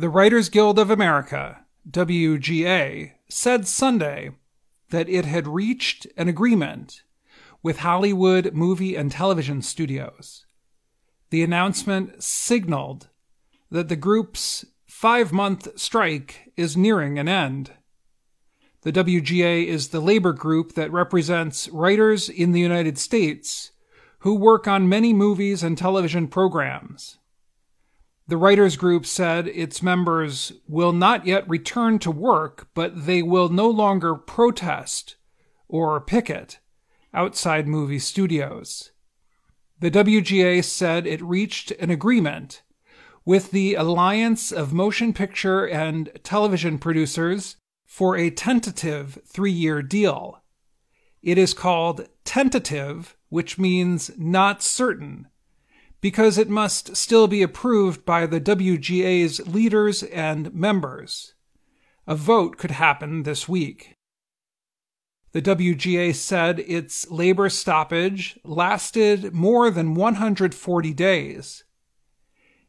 The Writers Guild of America, WGA, said Sunday that it had reached an agreement with Hollywood movie and television studios. The announcement signaled that the group's five month strike is nearing an end. The WGA is the labor group that represents writers in the United States who work on many movies and television programs. The writers group said its members will not yet return to work, but they will no longer protest or picket outside movie studios. The WGA said it reached an agreement with the Alliance of Motion Picture and Television Producers for a tentative three year deal. It is called tentative, which means not certain, because it must still be approved by the WGA's leaders and members. A vote could happen this week. The WGA said its labor stoppage lasted more than 140 days.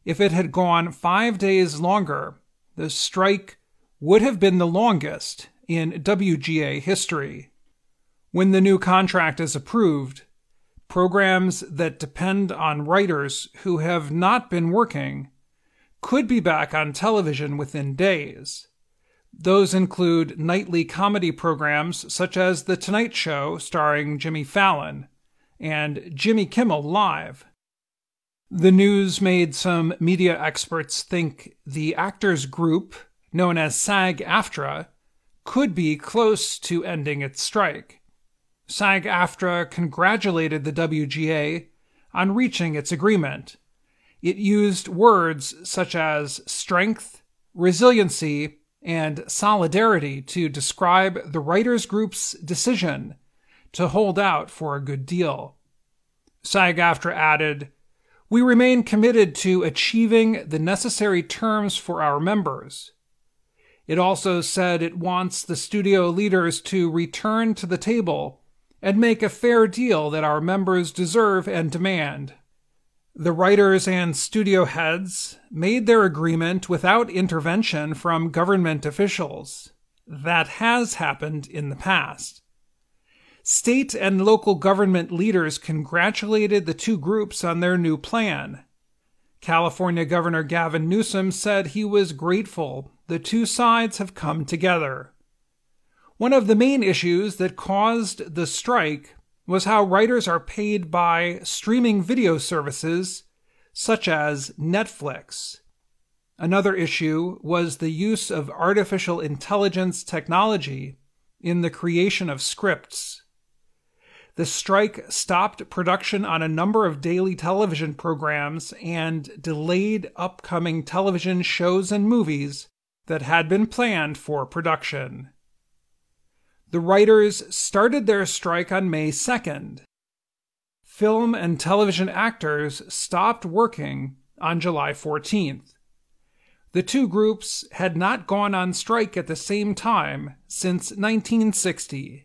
If it had gone five days longer, the strike would have been the longest in WGA history. When the new contract is approved, programs that depend on writers who have not been working could be back on television within days. Those include nightly comedy programs such as The Tonight Show starring Jimmy Fallon and Jimmy Kimmel Live. The news made some media experts think the actors group, known as SAG AFTRA, could be close to ending its strike. SAG AFTRA congratulated the WGA on reaching its agreement. It used words such as strength, resiliency, and solidarity to describe the writers' group's decision to hold out for a good deal. SAG AFTRA added, We remain committed to achieving the necessary terms for our members. It also said it wants the studio leaders to return to the table and make a fair deal that our members deserve and demand. The writers and studio heads made their agreement without intervention from government officials. That has happened in the past. State and local government leaders congratulated the two groups on their new plan. California Governor Gavin Newsom said he was grateful the two sides have come together. One of the main issues that caused the strike was how writers are paid by streaming video services such as Netflix. Another issue was the use of artificial intelligence technology in the creation of scripts. The strike stopped production on a number of daily television programs and delayed upcoming television shows and movies that had been planned for production. The writers started their strike on May 2nd. Film and television actors stopped working on July 14th. The two groups had not gone on strike at the same time since 1960.